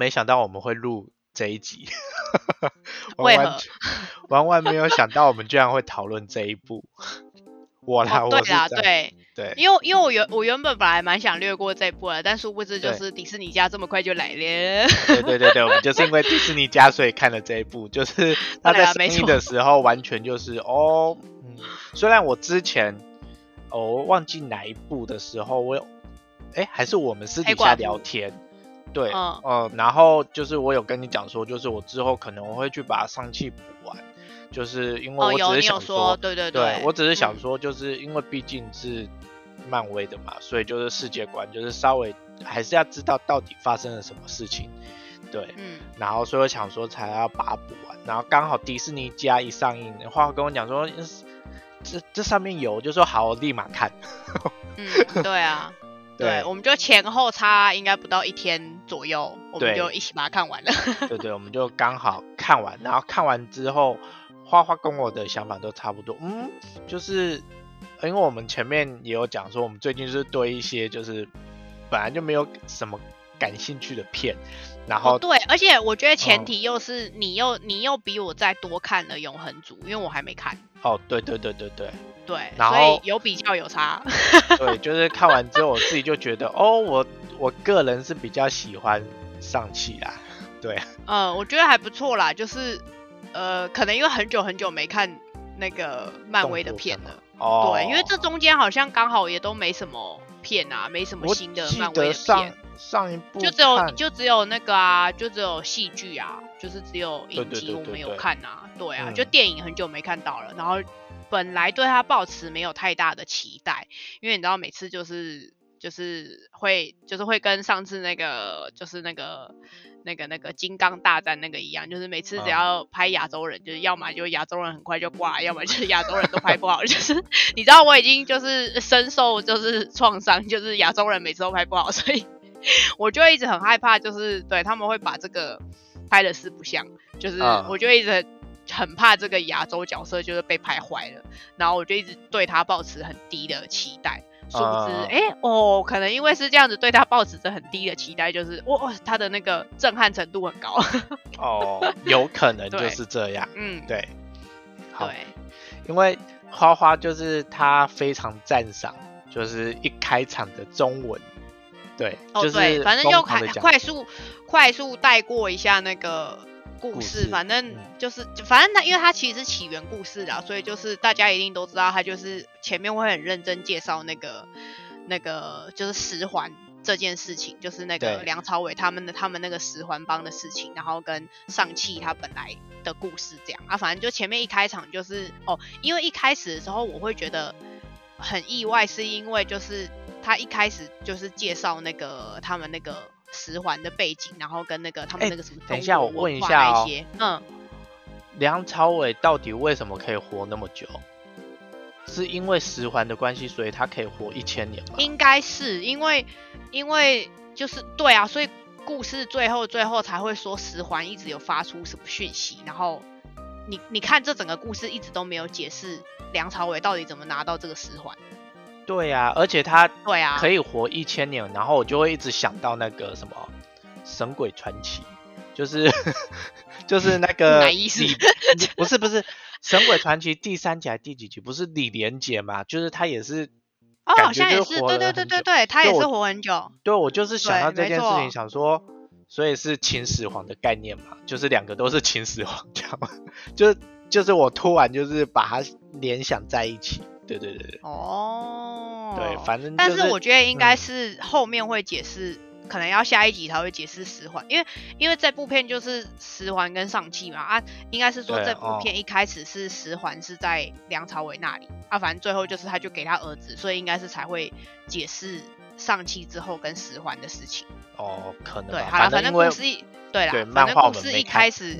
没想到我们会录这一集，完完何？完完没有想到我们居然会讨论这一部。我啦，哦，我对啦，是这样对，对因为因为我原我原本本来蛮想略过这一部的，但殊不知就是迪士尼家这么快就来了。对对对对，我们就是因为迪士尼家，所以看了这一部。就是 他在上映的时候，完全就是哦，嗯，虽然我之前哦我忘记哪一部的时候，我有，哎，还是我们私底下聊天，对，嗯。呃，然后就是我有跟你讲说，就是我之后可能我会去把上气补完，就是因为哦，我只是想说，对对对我只是想嗯。说，就是因为毕竟是漫威的嘛，所以就是世界观，就是稍微还是要知道到底发生了什么事情，对，嗯，然后所以我想说才要把它补完，然后刚好迪士尼家一上映，的话跟我讲说，呃这这上面有，就说好，我立马看，嗯，对啊，对，我们就前后差应该不到一天左右，我们就一起把它看完了。对对，我们就刚好看完，然后看完之后，花花跟我的想法都差不多，嗯，就是呃因为我们前面也有讲说，我们最近就是对一些就是本来就没有什么感兴趣的片，然后、哦，对，而且我觉得前嗯。提又是你又你又比我再多看了《永恒族》，因为我还没看。哦，对对对对对。对，然所以后有比较有差。对，就是看完之后我自己就觉得，哦，我我个人是比较喜欢上汽啦，对，嗯，我觉得还不错啦，就是呃，可能因为很久很久没看那个漫威的片了，哦，对，因为这中间好像刚好也都没什么片啊，没什么新的漫威的片，上一部就只有就只有那个啊，就只有戏剧啊，就是只有影集我没有看啊，对啊，嗯。就电影很久没看到了，然后本来对他抱持没有太大的期待，因为你知道每次就是就是会就是会跟上次那个就是那个那个那个金刚大战那个一样，就是每次只嗯。要拍亚洲人，就是要么就亚洲人很快就挂，要么就是亚洲人都拍不好，就是你知道我已经就是深受就是创伤，就是亚洲人每次都拍不好，所以 我就一直很害怕，就是对他们会把这个拍的四不像，就是嗯我就一直很怕这个亚洲角色就是被拍坏了，然后我就一直对他抱持很低的期待。殊不知，嗯哎、哦，可能因为是这样子，对他抱持着很低的期待，就是哇，他的那个震撼程度很高。哦，有可能就是这样，嗯，对，好，对，因为花花就是他非常赞赏，就是一开场的中文，对，哦就是对，反正就快快速快速带过一下那个故故事，反正嗯就是，就反正它因为它其实是起源故事啦，所以就是大家一定都知道，它就是前面会很认真介绍那个那个就是十环这件事情，就是那个梁朝伟他们的他们那个十环帮的事情，然后跟上汽他本来的故事这样。啊，反正就前面一开场就是哦，因为一开始的时候我会觉得很意外，是因为就是他一开始就是介绍那个他们那个十环的背景，然后跟那个他们哎那个什么等一下我问一下哦那些，嗯，梁朝伟到底为什么可以活那么久？是因为十环的关系，所以他可以活一千年吗？应该是因为因为就是对啊，所以故事最后最后才会说十环一直有发出什么讯息，然后你你看这整个故事一直都没有解释梁朝伟到底怎么拿到这个十环，对呀、而且他对啊，可以活一千年，然后我就会一直想到那个什么《神鬼传奇》，就是 就是那个不是不是《神鬼传奇》第三集还是第几集？不是李连杰嘛？就是他也是，哦，好像也是，对对对对对，他也是活很久，对我就是想到这件事情，想说，所以是秦始皇的概念嘛，就是两个都是秦始皇，这样吗？就就是我突然就是把它联想在一起，对对对对。哦，对，反正、但就是我觉得应该嗯。是后面会解释，可能要下一集才会解释十环，因为因为这部片就是十环跟上气嘛啊，应该是说这部哦。片一开始是十环是在梁朝伟那里啊，反正最后就是他就给他儿子，所以应该是才会解释上气之后跟十环的事情。哦，可能对，好了，反正故事一对啦，对反正故事一开 始，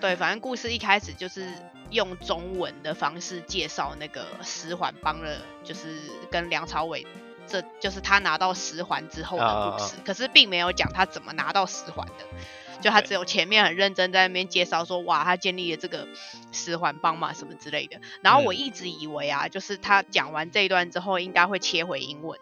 对，反正故事一开始就是用中文的方式介绍那个十环帮了，就是跟梁朝伟，这就是他拿到十环之后的啊故事，可是并没有讲他怎么拿到十环的。就他只有前面很认真在那边介绍说，哇，他建立了这个十环帮嘛什么之类的。然后我嗯一直以为啊，就是他讲完这一段之后，应该会切回英文，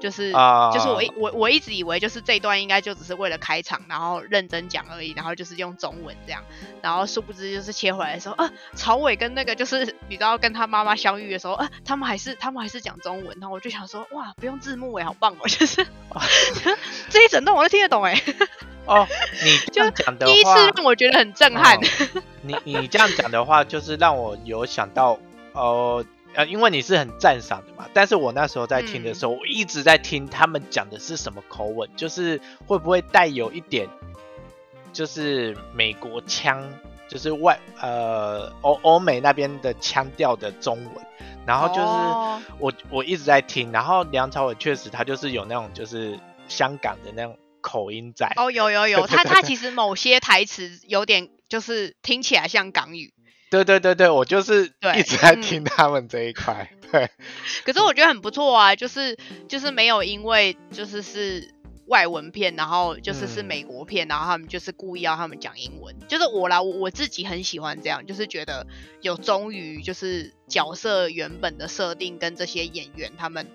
就就是、啊就是我一我我一直以为就是这一段应该就只是为了开场，然后认真讲而已，然后就是用中文这样，然后殊不知就是切回来的时候，啊，曹伟跟那个就是你知道跟他妈妈相遇的时候，啊，他们还是他们还是讲中文，然后我就想说，哇，不用字幕哎，好棒哦，就是 这一整段我都听得懂哎，哦，你 这样讲的第一次，让我觉得很震撼。哦你你这样讲的话，就是让我有想到，呃呃，因为你是很赞赏的嘛，但是我那时候在听的时候，我一直在听他们讲的是什么口吻，就是会不会带有一点，就是美国腔，就是外呃欧欧美那边的腔调的中文，然后就是。哦。我我一直在听，然后梁朝伟确实他就是有那种就是香港的那种口音在，哦，有有有，他他其实某些台词有点就是听起来像港语，对对对对，我就是一直在嗯。听他们这一块，对，可是我觉得很不错啊，就是就是没有因为就是是外文片，然后就是是嗯。美国片，然后他们就是故意要他们讲英文，就是我啦，我我自己很喜欢这样，就是觉得有忠于就是角色原本的设定跟这些演员他们。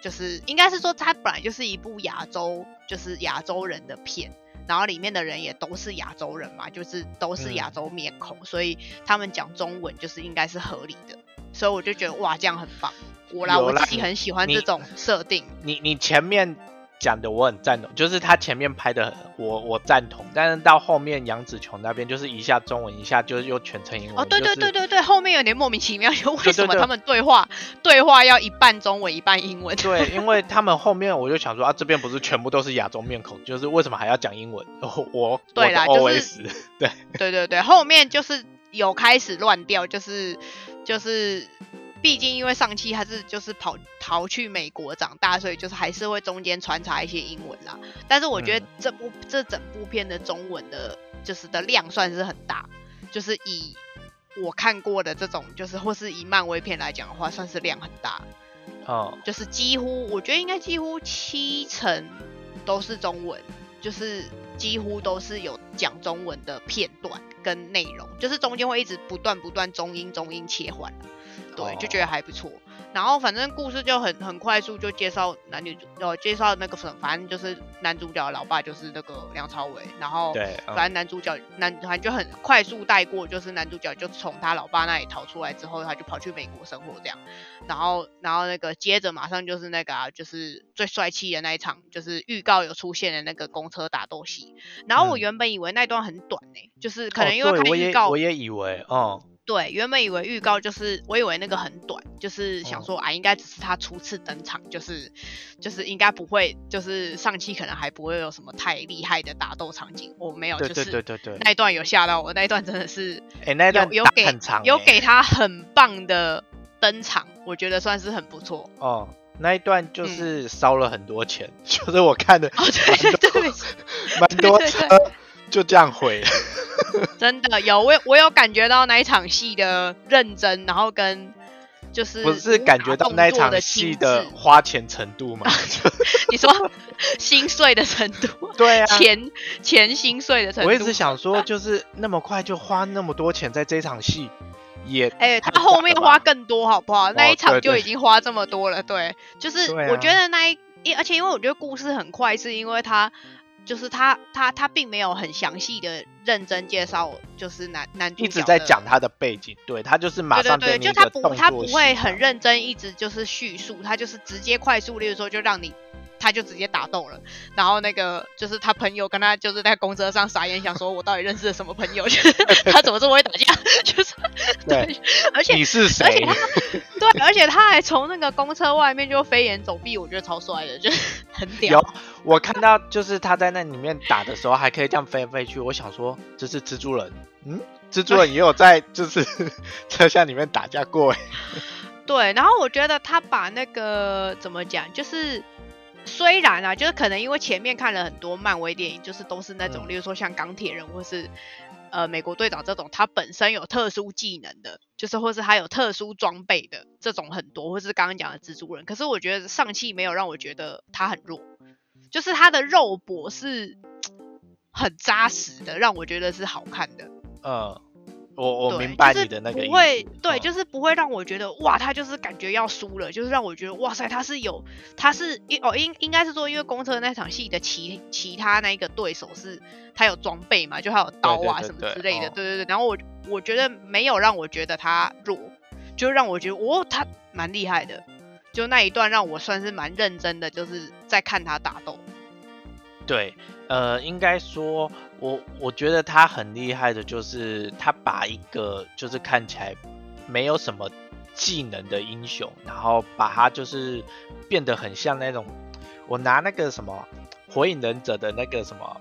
就是应该是说，它本来就是一部亚洲，就是亚洲人的片，然后里面的人也都是亚洲人嘛，就是都是亚嗯洲面孔，所以他们讲中文就是应该是合理的，所以我就觉得哇，这样很棒。我啦，啦我自己很喜欢这种设定。你你前面讲的我很赞同，就是他前面拍的我我赞同，但是到后面杨紫琼那边就是一下中文，一下就是又全程英文，哦，对对就是对对对，后面有点莫名其妙，就为什么他们对话对话要一半中文一半英文？对，因为他们后面我就想说啊，这边不是全部都是亚洲面孔，就是为什么还要讲英文？我我对啦就是对对对对，后面就是有开始乱掉，就是就是，毕竟因为上期他是就是跑逃去美国长大，所以就是还是会中间穿插一些英文啦。但是我觉得嗯这部、这整部片的中文的，就是的量算是很大，就是以我看过的这种，就是或是以漫威片来讲的话，算是量很大。哦就是几乎，我觉得应该几乎七成都是中文，就是几乎都是有讲中文的片段跟内容，就是中间会一直不断不断中英中英切换，对，就觉得还不错。然后反正故事就很很快速就介绍男女主，呃，介绍那个反反正就是男主角的老爸就是那个梁朝伟，然后对，嗯反正男主角男反正就很快速带过，就是男主角就从他老爸那里逃出来之后，他就跑去美国生活这样。然后然后那个接着马上就是那个啊，就是最帅气的那一场，就是预告有出现的那个公车打斗戏。然后我嗯原本以为那段很短呢、就是可能哦因为看预告，我也以为，嗯，对，原本以为预告就是我以为那个很短，就是想哦说啊，应该只是他初次登场，就是就是应该不会，就是上期可能还不会有什么太厉害的打斗场景。我没有，对对就是对对对，那一段有吓到我，那一段真的是哎，那一段有有给很长，欸有给他很棒的登场，我觉得算是很不错。哦，那一段嗯就是烧了很多钱，就是我看的哦，对对对，蛮多车就这样毁了。真的有我有我有感觉到那一场戏的认真，然后跟就是不是感觉到那一场的戏的花钱程度吗？你说心碎的程度，对啊，钱钱心碎的程度。我一直想说，就是那么快就花那么多钱在这场戏，也哎、太他后面花更多好不好？那一场就已经花这么多了，对，就是我觉得那一，因而且因为我觉得故事很快，是因为他就是他他他并没有很详细的认真介绍，就是男男主角一直在讲他的背景，对他就是马对对对，上给你就他不他不会很认真一直就是叙述，他就是直接快速，例如说就让你。他就直接打斗了，然后那个就是他朋友跟他就是在公车上傻眼，想说我到底认识了什么朋友？就 是他怎么这么会打架？就是 对，而且你是而且谁？他对，而且他还从那个公车外面就飞檐走壁，我觉得超帅的，就是很屌有。我看到就是他在那里面打的时候，还可以这样飞来飞去。我想说这是蜘蛛人，嗯，蜘蛛人也有在就是车厢里面打架过欸，对，然后我觉得他把那个怎么讲，就是虽然啊，就是可能因为前面看了很多漫威电影，就是都是那种，嗯例如说像钢铁人或是呃美国队长这种，他本身有特殊技能的，就是或是他有特殊装备的这种很多，或是刚刚讲的蜘蛛人。可是我觉得上汽没有让我觉得他很弱，就是他的肉搏是 很扎实的，让我觉得是好看的。嗯，我我对明白就是你的那个意不会思，对，嗯就是不会让我觉得哇，他就是感觉要输了，就是让我觉得哇塞，他是有，他是因哦应应该是说，因为公车那场戏的其其他那一个对手是他有装备嘛，就他有刀啊什么之类的，哦对对对。然后我我觉得没有让我觉得他弱，就让我觉得哦他蛮厉害的，就那一段让我算是蛮认真的，就是在看他打斗。对，呃，应该说，我我觉得他很厉害的，就是他把一个就是看起来没有什么技能的英雄，然后把他就是变得很像那种，我拿那个什么火影忍者的那个什么，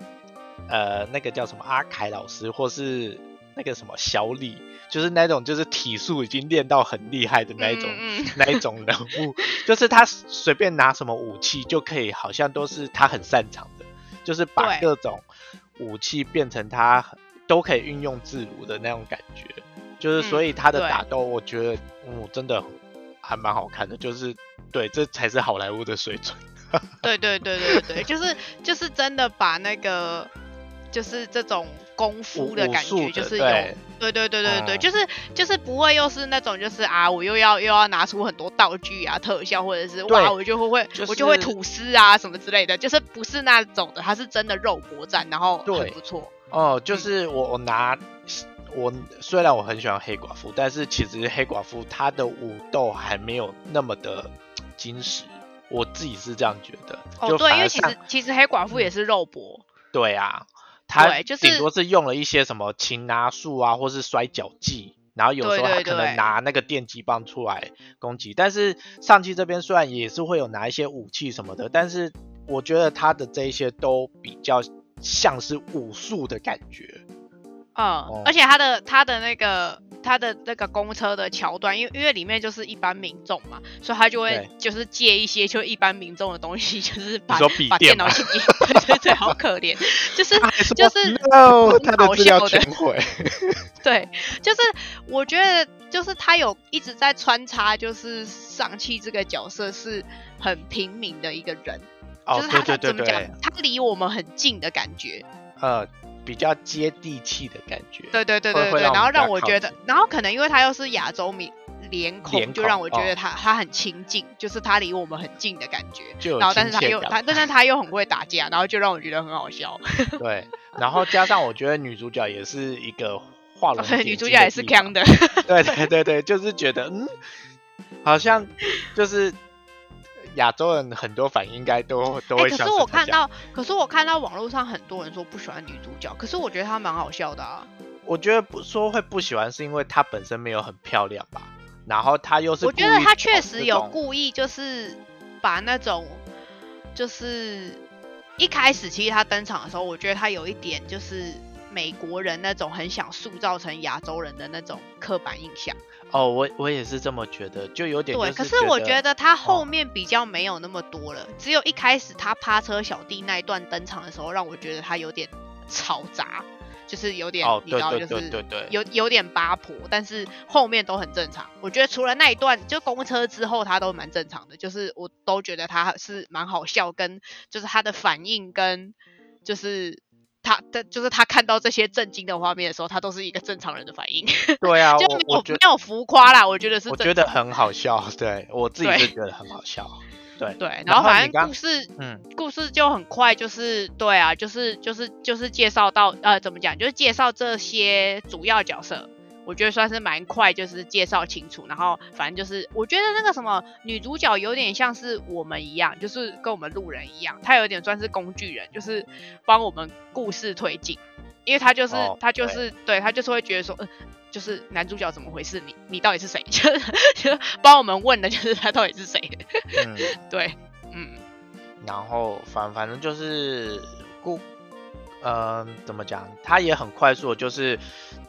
呃，那个叫什么阿凯老师，或是那个什么小李，就是那种就是体术已经练到很厉害的那一种。那一种人物，就是他随便拿什么武器就可以，好像都是他很擅长的，就是把各种武器变成他都可以运用自如的那种感觉。就是所以嗯他的打斗，我觉得嗯真的还蛮好看的，就是对，这才是好莱坞的水准。对对对对对，就是就是真的把那个就是这种功夫的感觉，就是有对对对对对就是就是不会又是那种就是啊，我又要又要拿出很多道具啊特效，或者是哇我就会会、就我就会吐丝啊什么之类的，就是不是那种的，它是真的肉搏战，然后很不错。哦，就嗯是我我拿我虽然我很喜欢黑寡妇，但是其实黑寡妇她的武斗还没有那么的精实，我自己是这样觉得。哦，对，因为其实其实黑寡妇也是肉搏，对啊，他就是顶多是用了一些什么擒拿术啊，或是摔跤技，然后有时候他对对对可能拿那个电击棒出来攻击。但是上期这边虽然也是会有拿一些武器什么的，但是我觉得他的这一些都比较像是武术的感觉。嗯，哦而且他的他的那个他的那个公车的桥段，因为因为里面就是一般民众嘛，所以他就会就是借一些就一般民众的东西，就是把把电脑器对对对，好可怜，就是就是很他的搞资料笑的。全毁。对，就是我觉得就是他有一直在穿插，就是上汽这个角色是很平民的一个人，哦就，是他怎么讲，，他离我们很近的感觉，呃，比较接地气的感觉。对对对对对，然后让我觉得，然后可能因为他又是亚洲脸脸孔，就让我觉得他、他很亲近，就是他离我们很近的感觉。就有然后但是他又他，但是他又很会打架，然后就让我觉得很好笑。对，然后加上我觉得女主角也是一个画龙 女主角也是睛的地方强的。对对对对，就是觉得嗯，好像就是亚洲人很多反应应该都都哎、会可是我看到，可是我看到网络上很多人说不喜欢女主角，可是我觉得她蛮好笑的啊。我觉得不说会不喜欢，是因为她本身没有很漂亮吧，然后她又是我觉得她确实有故意，就是把那种，就是一开始其实她登场的时候，我觉得她有一点就是美国人那种很想塑造成亚洲人的那种刻板印象。哦，我我也是这么觉得，就有点对，可是我觉得得他后哦面比较没有那么多了，只有一开始他趴车小弟那一段登场的时候，让我觉得他有点嘈杂，就是有点、哦，你知道，就是对对对，有有点八婆，但是后面都很正常。我觉得除了那一段就公车之后，他都蛮正常的，就是我都觉得他是蛮好笑，跟就是他的反应跟就是。他的就是他看到这些震惊的画面的时候，他都是一个正常人的反应，对啊，就没有没有浮夸啦。我觉得是我觉得很好笑，对我自己对是觉得很好笑，对对，然然后反正故事嗯，故事就很快，就是对啊，就是就是就是介绍到呃怎么讲，就是介绍这些主要角色，我觉得算是蛮快，就是介绍清楚。然后反正就是我觉得那个什么女主角有点像是我们一样，就是跟我们路人一样，她有点算是工具人，就是帮我们故事推进，因为她就是、哦她就是对她就是会觉得说，嗯、就是男主角怎么回事？你你到底是谁？就是就帮我们问的就是他到底是谁？嗯，对，嗯。然后反反正就是故，嗯、怎么讲？他也很快速，地就是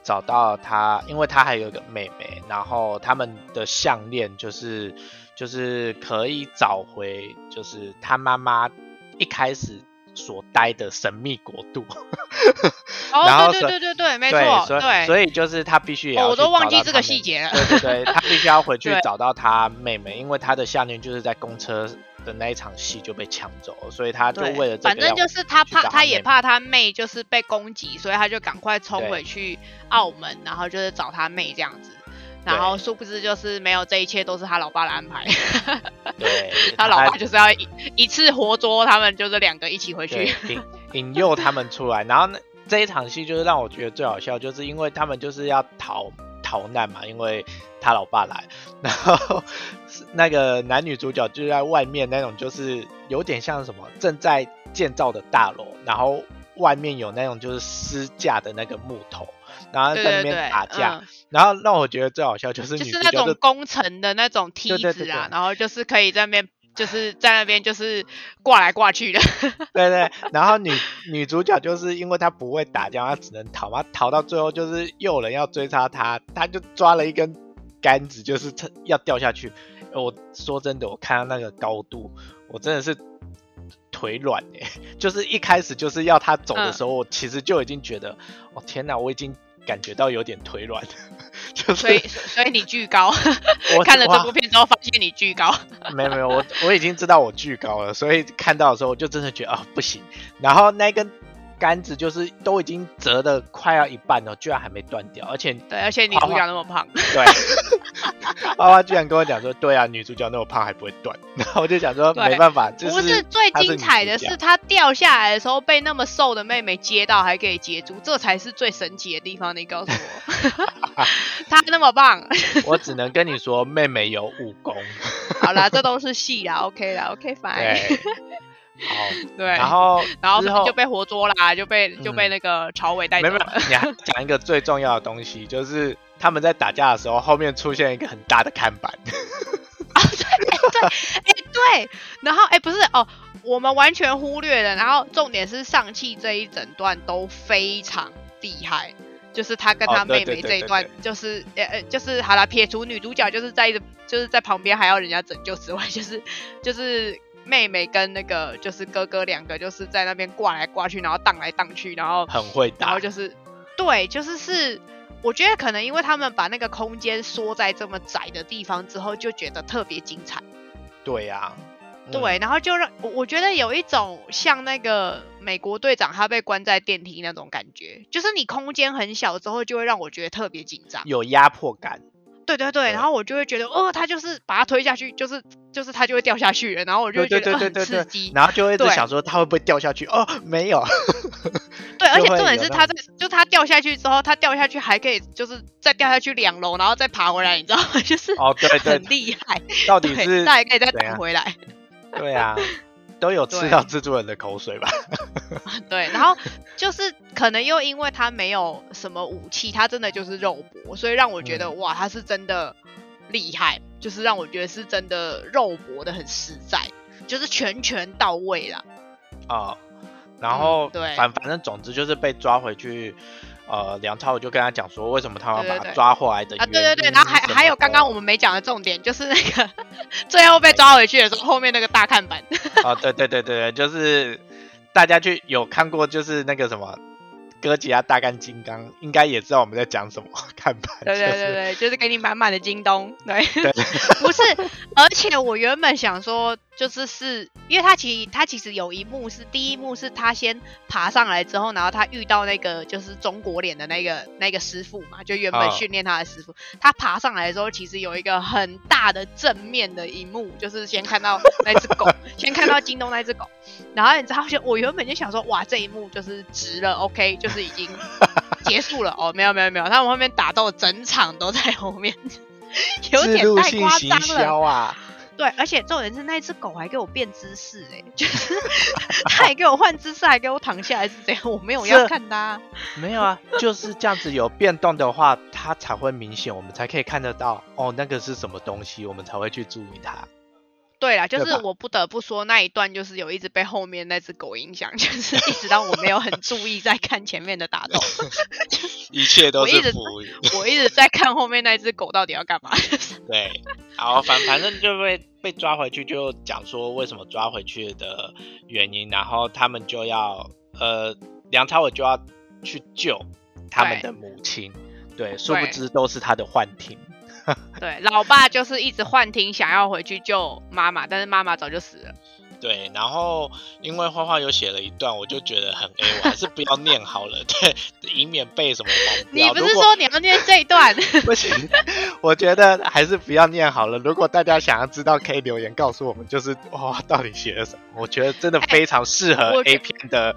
找到他，因为他还有一个妹妹，然后他们的项链就是就是可以找回，就是他妈妈一开始所待的神秘国度。然哦，后对对对对对，没，错，对，所以就是他必须也要哦，我都忘记这个细节了。对对对，他必须要回 去找到他妹妹，因为他的项链就是在公车的那一场戏就被抢走了，所以他就对为了这个反正就是他怕，他他也怕他妹就是被攻击，所以他就赶快冲回去澳门，然后就是找他妹这样子。然后殊不知就是没有这一切都是他老爸的安排，对 他老爸就是要一一次活捉他们，就是两个一起回去。引引诱他们出来，然后呢这一场戏就是让我觉得最好笑，就是因为他们就是要逃逃难嘛，因为他老爸来，然后那个男女主角就在外面那种就是有点像什么正在建造的大楼，然后外面有那种就是支架的那个木头，然后在那边，打架，嗯，然后让我觉得最好笑就是就是那种工程的那种梯子啊，然后就是可以在那边就是在那边就是挂来挂去的。对对，然后女女主角就是因为她不会打架，她只能逃嘛，逃到最后就是又有人要追杀她，她就抓了一根杆子，就是要掉下去。我说真的，我看到那个高度，我真的是腿软哎，就是一开始就是要她走的时候，我其实就已经觉得，哦天哪，我已经感觉到有点腿软，就是所以所以你巨高，我看了这部片之后发现你巨高。没有没有，我我已经知道我巨高了，所以看到的时候我就真的觉得啊、不行。然后那根杆子就是都已经折的快要一半了，居然还没断掉，而且对，而且女主角那么胖，对，花花居然跟我讲说，对啊，女主角那么胖还不会断，然后我就想说对没办法，就不是最精彩的是，她掉下来的时候被那么瘦的妹妹接到，还可以接住，这才是最神奇的地方。你告诉我，她那么棒，我只能跟你说，妹妹有武功，好啦，这都是戏啦，OK 啦，OK fine，对，好，对，然后 然后之后就被活捉啦，就被就被嗯那个朝伟带走了。有，你还讲一个最重要的东西，就是他们在打架的时候，后面出现一个很大的看板。哎、对，然后哎、不是哦，我们完全忽略了，然后重点是上汽这一整段都非常厉害，就是他跟哦他妹对对对对妹这一段，就是呃呃，就是好了，撇除女主角就是在一直就是在旁边还要人家拯救之外，就是就是妹妹跟那个就是哥哥两个就是在那边挂来挂去，然后荡来荡去，然后很会打然后，就是对，就是是，我觉得可能因为他们把那个空间缩在这么窄的地方之后，就觉得特别精彩。对呀、嗯对，然后就让我我觉得有一种像那个美国队长他被关在电梯那种感觉，就是你空间很小之后，就会让我觉得特别紧张。有压迫感。对对对，然后我就会觉得，哦，他就是把他推下去，就是就是他就会掉下去了，然后我就会觉得呃很刺激。然后就会一直想说他会不会掉下去？哦，没有，对，而且重点是他在，就他掉下去之后，他掉下去还可以就是再掉下去两楼，然后再爬回来，你知道吗？就是哦，对对很，厉害，到底是他还可以再弹回来。对啊，都有吃到蜘蛛人的口水吧？对，然后就是可能又因为他没有什么武器，他真的就是肉搏，所以让我觉得、嗯哇，他是真的厉害，就是让我觉得是真的肉搏的很实在，就是拳拳到位啦。啊、然后、嗯对反反正总之就是被抓回去。呃，梁超，我就跟他讲说，为什么他们把他抓回来的啊，对对对，然后还还有刚刚我们没讲的重点，就是那个最后被抓回去的时候，后面那个大看板，啊，对对对对对，就是大家去有看过，就是那个什么哥吉拉大干金刚，应该也知道我们在讲什么看板。对对对对，就是给你满满的京东，对。对 不是，而且我原本想说，就是是因为他其实他其实有一幕是第一幕是他先爬上来之后，然后他遇到那个就是中国脸的那个那个师傅嘛，就原本哦训练他的师傅。他爬上来的时候，其实有一个很大的正面的一幕，就是先看到那只狗，先看到京东那只狗，然后你知道，就我原本就想说，哇，这一幕就是值了，OK，就是已经 结束了哦，没有没有没有，他们后面打斗整场都在后面。有点太夸张了，对，而且重点是那只狗还给我变姿势，哎，就是 它还给我换姿势，还给我躺下来是怎样？我没有要看它。没有啊，就是这样子有变动的话，它才会明显，我们才可以看得到哦，那个是什么东西，我们才会去注意它。对啦，就是我不得不说那一段就是有一直被后面那只狗影响，就是一直到我没有很注意在看前面的打斗，一切都是浮云。我一直在看后面那只狗到底要干嘛。对，然后反反正就被被抓回去，就讲说为什么抓回去的原因，然后他们就要呃，梁朝伟就要去救他们的母亲，对，殊不知都是他的幻听。对，老爸就是一直幻听想要回去救妈妈，但是妈妈早就死了。对，然后因为画画有写了一段，我就觉得很 A，我还是不要念好了，对，以免被什么黄你。不是说你要念这一段？不行？我觉得还是不要念好了。如果大家想要知道，可以留言告诉我们，就是哇，到底写了什么？我觉得真的非常适合 A 片的，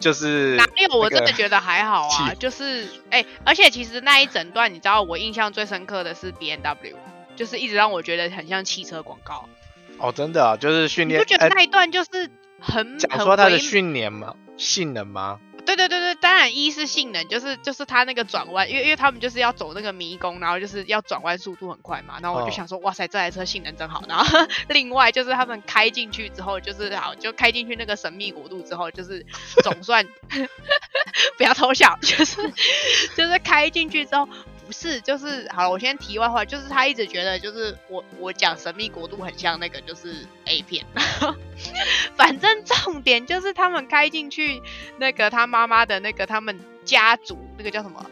就是哪有？我真的觉得还好啊，就是哎、而且其实那一整段，你知道我印象最深刻的是 B N W，就是一直让我觉得很像汽车广告。哦，真的、啊、就是训练你不，觉得呃那一段就是很很讲说他的训练吗？性能吗？对对对对，当然一是性能，就是就是他那个转弯，因为因为他们就是要走那个迷宫，然后就是要转弯速度很快嘛，然后我就哦想说，哇塞，这台车性能真好。然后 另外就是他们开进去之后，就是好就开进去那个神秘国度之后，就是总算 不要偷笑，就是就是开进去之后。不是，就是好了。我先题外话，就是他一直觉得，就是我我讲神秘国度很像那个就是 A 片，反正重点就是他们开进去那个他妈妈的那个他们家族那个叫什么？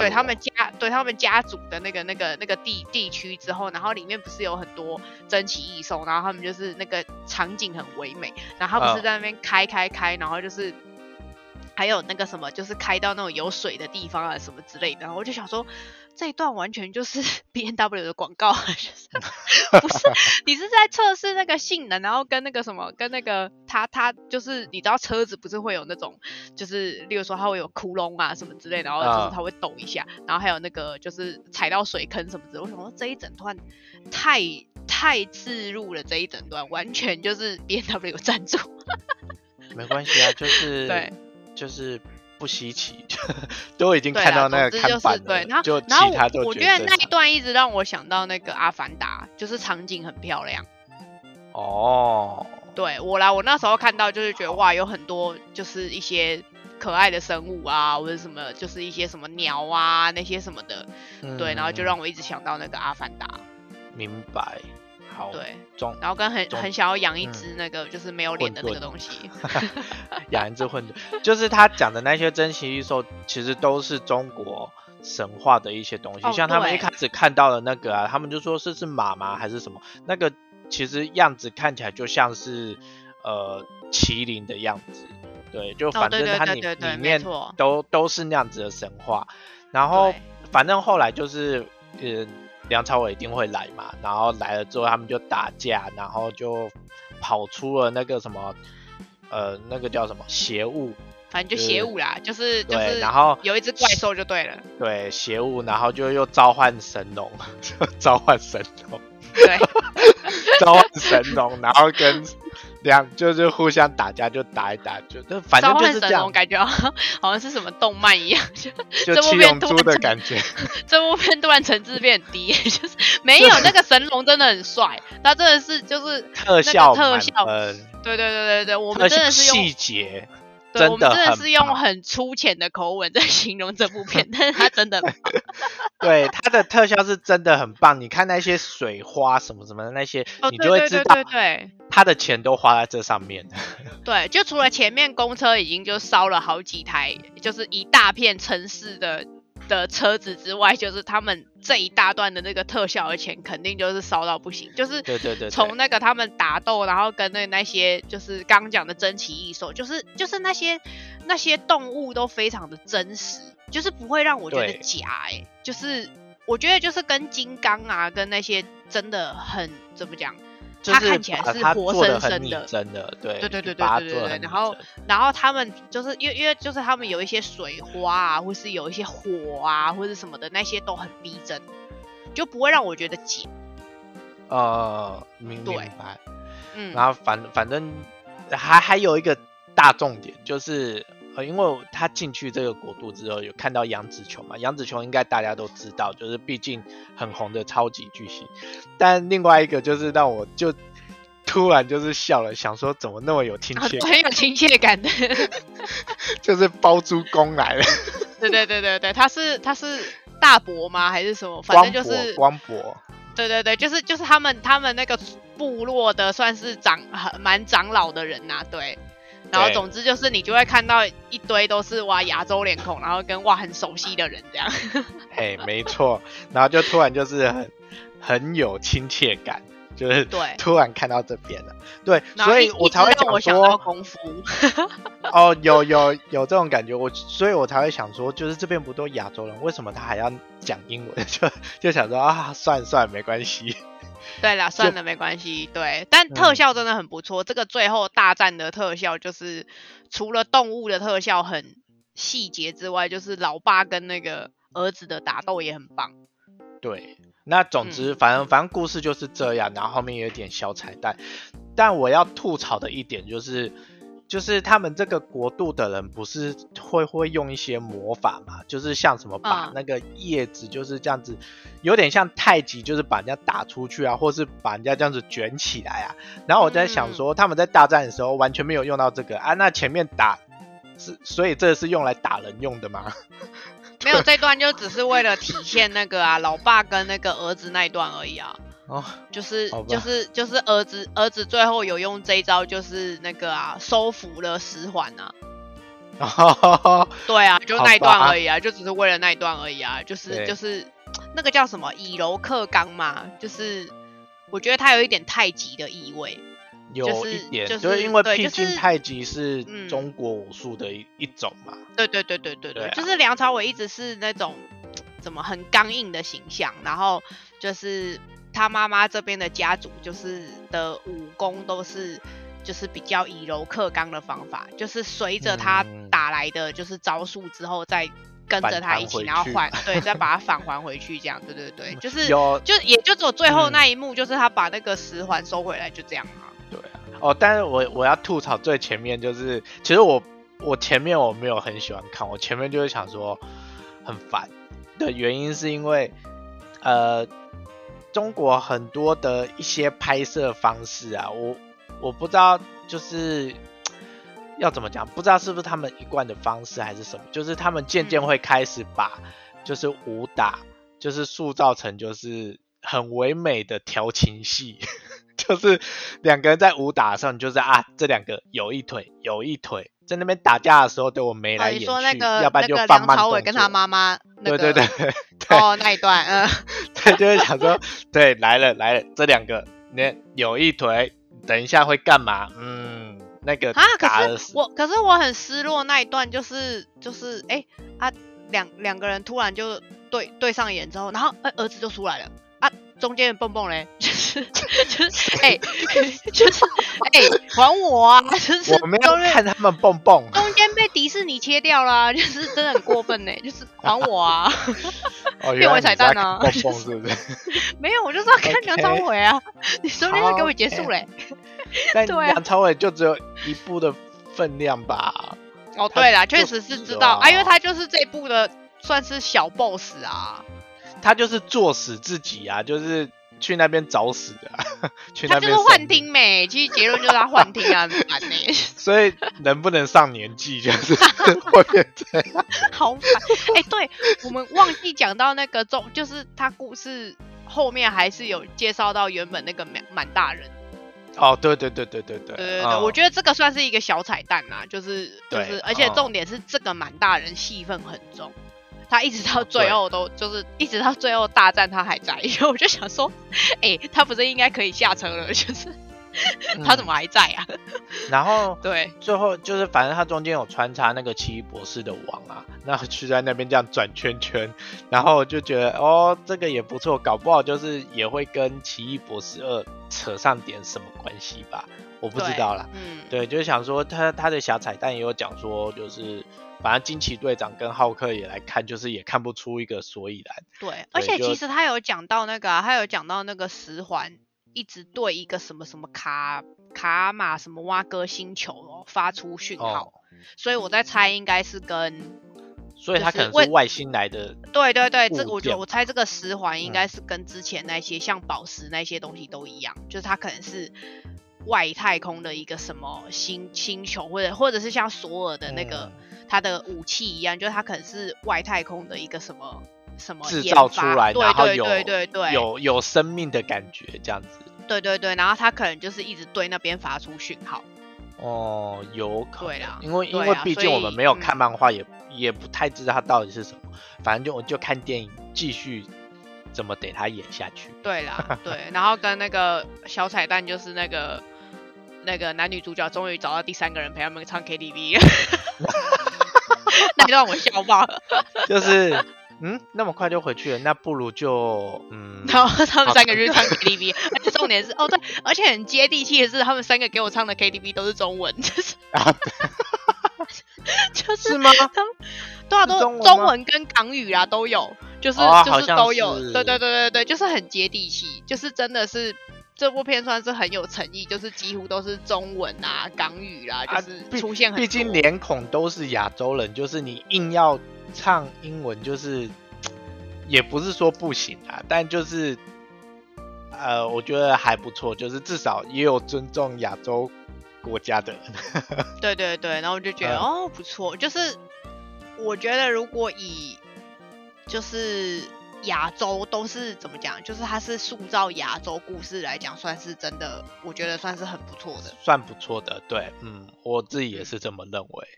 对他们家对他们家族的那个那个那个地地区之后，然后里面不是有很多珍奇异兽，然后他们就是那个场景很唯美，然后他不是嗯在那边开开开，然后就是。还有那个什么，就是开到那种有水的地方啊，什么之类的。然后我就想说，这一段完全就是 B N W 的广告，就是 不是你是在测试那个性能，然后跟那个什么，跟那个它它就是你知道车子不是会有那种，就是例如说它会有窟窿啊什么之类的，然后就是啊它会抖一下，然后还有那个就是踩到水坑什么之类。我想说这一整段太太自入了，这一整段完全就是 B N W 赞助。没关系啊，就是对就是不稀奇，都已经看到那个看板了，对，然后就然后其他都我我觉得那一段一直让我想到那个《阿凡达》，就是场景很漂亮。哦，对我啦，我那时候看到就是觉得哇，有很多就是一些可爱的生物啊，或者什么，就是一些什么鸟啊那些什么的，对，然后就嗯让我一直想到那个《阿凡达》，明白。好，对，中然后跟很很想要养一嗯只那个就是没有脸的那个东 西。养一只混沌，就是他讲的那些珍奇异兽，其实都是中国神话的一些东西。哦像他们一开始看到的那个啊，他们就说是是马吗还是什么？那个其实样子看起来就像是呃麒麟的样子。对，就反正它里、里面。都都是那样子的神话。然后反正后来就是呃梁朝伟一定会来嘛，然后来了之后他们就打架，然后就跑出了那个什么呃那个叫什么邪物，反正就就是邪物啦，就是就对，是然后有一只怪兽就对了。对邪物，然后就又召唤神龙，召唤神龙，对，召唤神龙，然后跟两就是互相打架，就打一打，就就反正就是这样唤神龙，感觉好像是什么动漫一样，就 就这部七龙珠片突然成的感觉。这部片突然层次变低，就是没有那个神龙真的很帅，他真的是就是特效特效分，对对对对对，我们真的是用细节，对，我真的很们真的是用很粗浅的口吻在形容这部片，但是它真的对它的特效是真的很棒。你看那些水花什么什么的那些，哦，你就会知道对对他的钱都花在这上面。对，就除了前面公车已经就烧了好几台，就是一大片城市的的车子之外，就是他们这一大段的那个特效的钱肯定就是烧到不行，就是对对对对。从那个他们打斗，然后跟那那些就是刚讲的珍奇异兽，就是就是那些那些动物都非常的真实，就是不会让我觉得假哎、就是我觉得就是跟金刚啊，跟那些真的很怎么讲，就是它看起来是活生生的真的，对对对对对对然后然后他们就是因为因为就是他们有一些水花啊，或是有一些火啊，或者什么的，那些都很逼真，就不会让我觉得假。呃，明明白。嗯，然后反反正还还有一个大重点就是。呃，因为他进去这个国度之后，有看到杨紫琼嘛？杨紫琼应该大家都知道，就是毕竟很红的超级巨星。但另外一个就是让我就突然就是笑了，想说怎么那么有亲啊切，很有亲切感的。就是包租公来了，对对对对对，他是他是大伯吗？还是什么？反正就是光博，对对对，就是就是他们他们那个部落的算是长很蛮长老的人呐、对。然后对总之就是你就会看到一堆都是哇亚洲脸孔，然后跟哇很熟悉的人这样。嘿，没错，然后就突然就是很很有亲切感，就是对突然看到这边了，对，所以我才会直让我想到说，功夫。哦，有有有这种感觉，我所以我才会想说，就是这边不都亚洲人，为什么他还要讲英文？就就想说啊，算算了，没关系。对啦，算了，没关系。对，但特效真的很不错。这个最后大战的特效，就是除了动物的特效很细节之外，就是老爸跟那个儿子的打斗也很棒。对，那总之，反正反正故事就是这样，然后后面有点小彩蛋。但我要吐槽的一点就是，就是他们这个国度的人不是会会用一些魔法嘛，就是像什么把嗯那个叶子就是这样子，有点像太极，就是把人家打出去啊，或是把人家这样子卷起来啊。然后我在想说，他们在大战的时候完全没有用到这个啊，那前面打是，所以这是用来打人用的吗？没有这段就只是为了体现那个啊，老爸跟那个儿子那一段而已啊。哦，就是就是就是儿子儿子最后有用这一招，就是那个啊收服了十环啊。对啊，就那一段而已啊，就只是为了那一段而已啊，就是就是那个叫什么以柔克刚嘛，就是我觉得他有一点太极的意味。有就是一点，就是是因为毕竟太极是嗯中国武术的一、一种嘛。对对对对对对，就是梁朝伟一直是那种怎么很刚硬的形象，然后就是他妈妈这边的家族就是的武功都是就是比较以柔克刚的方法，就是随着他嗯打来的就是招数之后再跟着他一起，然后还对再 把它返还回去，这样对对对，就是有就也就只有最后嗯那一幕，就是他把那个十环收回来，就这样啊。对啊，哦，但是我我要吐槽最前面就是，其实我我前面我没有很喜欢看，我前面就是想说很烦的原因是因为呃中国很多的一些拍摄方式啊，我我不知道就是。要怎么讲？不知道是不是他们一贯的方式还是什么，就是他们渐渐会开始把就是武打，就是塑造成就是很唯美的调情戏，就是两个人在武打的时候，你就是啊，这两个有一腿有一腿，在那边打架的时候对我眉哦，你来眼去，说那个要不然就那个梁放慢动朝伟跟他作妈妈那个。对对对 对。哦那一段，嗯。对，就是想说，对，来了来了，这两个那有一腿，等一下会干嘛？嗯，那个啊，可是我，可是我很失落那一段，就是就是，哎、啊，两两个人突然就对对上眼之后，然后哎、儿子就出来了。啊，中间的蹦蹦嘞，就是就是哎、就是 哎、还我啊，就是我没有看他们蹦蹦，中间被迪士尼切掉啦啊、就是真的很过分呢，就是还我啊，哦，变为彩蛋啊。看蹦蹦是不是？没有，我就是要看梁朝伟啊，你中间就给我结束好嘞。但梁朝伟就只有一部的分量吧？哦，他对啦，就确实是是知道啊，因为啊他就是这部的算是小 boss 啊。他就是作死自己啊，就是去那边找死的、啊，去他那边就是幻听美，其实结论就是他幻听啊，很烦呢、所以能不能上年纪就是 会变这样。好烦。哎、对我们忘记讲到那个中，就是他故事后面还是有介绍到原本那个满满大人。哦，对对对对对对，对对对，嗯我觉得这个算是一个小彩蛋啦，就是就是，而且嗯重点是这个满大人戏份很重。他一直到最后都就是一直到最后大战他还在，因为我就想说，哎、他不是应该可以下车了？就是他怎么？还在啊？然后对，最后就是，反正他中间有穿插那个奇异博士的网啊，那去在那边这样转圈圈，然后就觉得哦，这个也不错，搞不好就是也会跟奇异博士二扯上点什么关系吧，我不知道啦。嗯，对，就是想说他他的小彩蛋也有讲说，就是反正惊奇队长跟浩克也来看，就是也看不出一个所以然。对，而且其实他有讲到那个、啊，他有讲到那个十环一直对一个什么什么卡卡马什么蛙哥星球哦发出讯号，哦，所以我在猜应该是跟所以他可能是外星来的。对对对，这个我觉得我猜这个十环应嗯该是跟之前那些像宝石那些东西都一样，就是它可能是外太空的一个什么星星球，或者或者是像索尔的那个、嗯它的武器一样，就是它可能是外太空的一个什么什么制造出来，发对对然后有对对对，有有生命的感觉，这样子。对对对，然后他可能就是一直对那边发出讯号，哦，有可能，对啦因为因为毕竟我们没有看漫画，也也不太知道它到底是什么。反正就我就看电影，继续怎么给他演下去。对啦，对，然后跟那个小彩蛋就是那个那个男女主角终于找到第三个人陪他们唱 KTV，了 那一段我笑爆了。就是嗯，那么快就回去了，那不如就嗯，然后他们三个就去唱 KTV，而且重点是哦对，而且很接地气的是，他们三个给我唱的 KTV 都是中文，就是啊，就是是吗？他们对啊，都中文中文跟港语啊都有，就是、就是都有，对对对对对，就是很接地气，就是真的是这部片算是很有诚意，就是几乎都是中文啊、港语啦、啊就是毕出现。毕竟脸孔都是亚洲人，就是你硬要唱英文，就是也不是说不行啊，但就是呃，我觉得还不错，就是至少也有尊重亚洲国家的人。对对对，然后我就觉得、嗯哦不错，就是我觉得如果以就是亚洲都是怎么讲，就是它是塑造亚洲故事来讲，算是真的，我觉得算是很不错的。算不错的，对，嗯，我自己也是这么认为。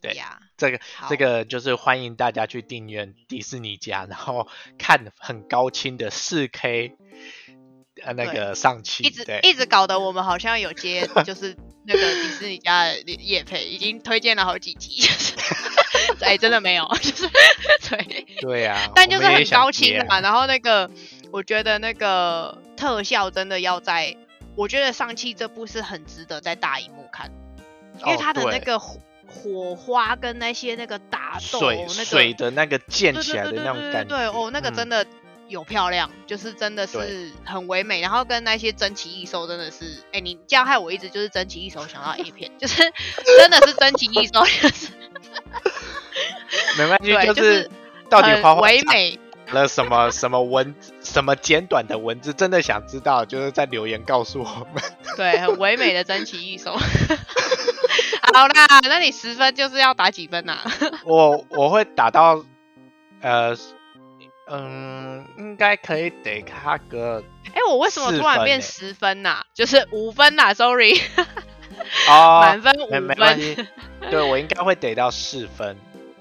对呀，这个这个就是欢迎大家去订阅迪士尼家，然后看很高清的四 K，呃，那个上期，一直，一直搞得我们好像有接就是那个迪士尼家的叶配，已经推荐了好几集，就是哎真的没有，就是对。对啊，但就是很高清嘛。啊，然后那个，我觉得那个特效真的要在，我觉得上汽这部是很值得在大荧幕看，因为哦它的那个火火花跟那些那个打斗，水那个水的那个溅起来的那种感觉，对对哦，那个真的的有漂亮，就是真的是很唯美，然后跟那些珍奇异兽真的是，哎，你这样害我一直就是珍奇异兽想到 A 片，就是 真的是珍奇异兽，就是 没关系，对，就就是是到底很花花唯美。了什么什么文什么简短的文字，真的想知道，就是在留言告诉我们。对，很唯美的珍奇异兽。好啦，那你十分就是要打几分呐、我我会打到呃嗯，应该可以得他个哎、我为什么突然变十分呐、就是五分呐，sorry，哦，满分五没没关分。系，对我应该会得到四分，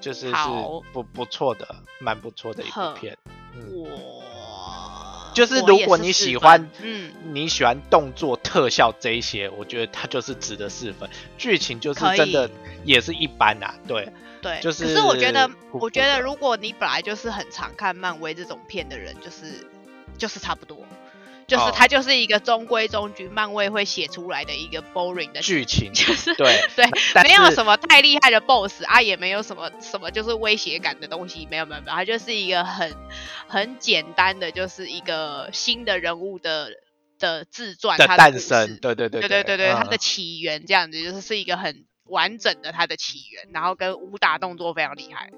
就是是好不不错的，蛮不错的一部片。嗯，我就是如果你喜欢嗯，你喜欢动作特效这一些，我觉得它就是值得四分。剧情就是真的也是一般啊，对，对。就是可是我觉得我觉得如果你本来就是很常看漫威这种片的人，就是就是差不多。就是哦。它就是一个中规中矩，漫威会写出来的一个 boring 的剧情就是 对对，没有什么太厉害的 BOSS 啊，也没有什么什么就是威胁感的东西，没有没有没有，它就是一个很很简单的，就是一个新的人物的的自传，的诞生，对对对对对对对，它嗯的起源这样子，就是是一个很完整的它的起源，然后跟武打动作非常厉害。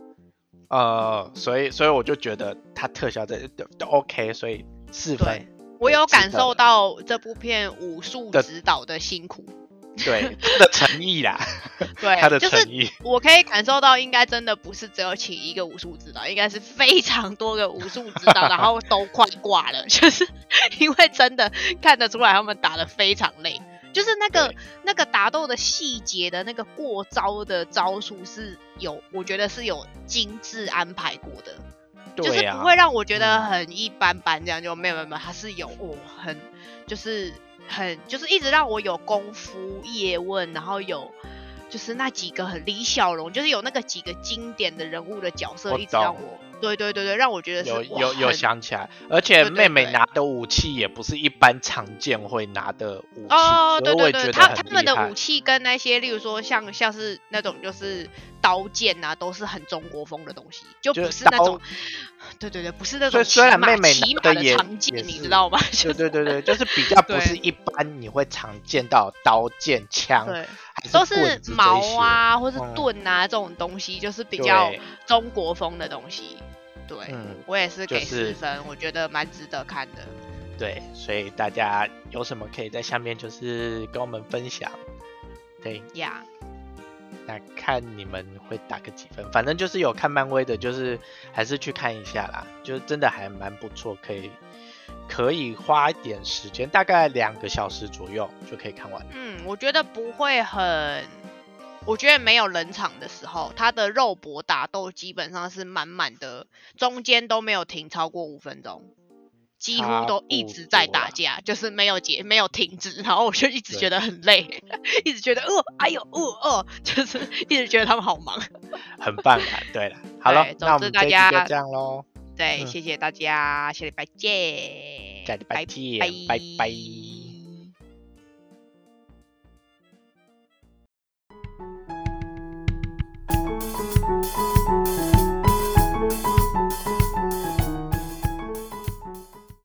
呃，所以所以我就觉得它特效这都都 OK，所以四对。分，我有感受到这部片武术的指导的辛苦，对他的诚意啦，对，他的就是诚意，我可以感受到，应该真的不是只有请一个武术指导，应该是非常多个武术指导，然后都快挂了，就是因为真的看得出来他们打的非常累，就是那个那个打斗的细节的那个过招的招数是有，我觉得是有精致安排过的，就是不会让我觉得嗯。很一般般，这样就没有没有没有，它是有哦很就是很就是一直让我有功夫叶问，然后有就是那几个很李小龙，就是有那个几个经典的人物的角色，一直让我对对对对，让我觉得是有有有想起来，而且妹妹拿的武器也不是一般常见会拿的武器，哦，对对对，他他们的武器跟那些，例如说像像是那种就是刀剑啊，都是很中国风的东西，就就不是那种，对对对，不是那种虽虽然骑马的拿的也长剑，也是你知道吗？就对对对对，就是比较不是一般你会常见到刀剑枪，对，都是矛，啊，或是嗯盾啊这种东西，就是比较中国风的东西。对，嗯，我也是给就是四分，我觉得蛮值得看的。对，所以大家有什么可以在下面就是跟我们分享，对，呀、那看你们会打个几分，反正就是有看漫威的，就是还是去看一下啦，就是真的还蛮不错，可以可以花一点时间，大概两个小时左右就可以看完。嗯，我觉得不会很，我觉得没有冷场的时候，它的肉搏打斗基本上是满满的，中间都没有停超过五分钟，几乎都一直在打架，就是没有结没有停止，然后我就一直觉得很累，一直觉得哦，哎呦哦哦，就是一直觉得他们好忙，很棒啊！对了，好了，那我们大家就这样喽。对，谢谢大家，下礼拜见，下礼拜见，拜拜。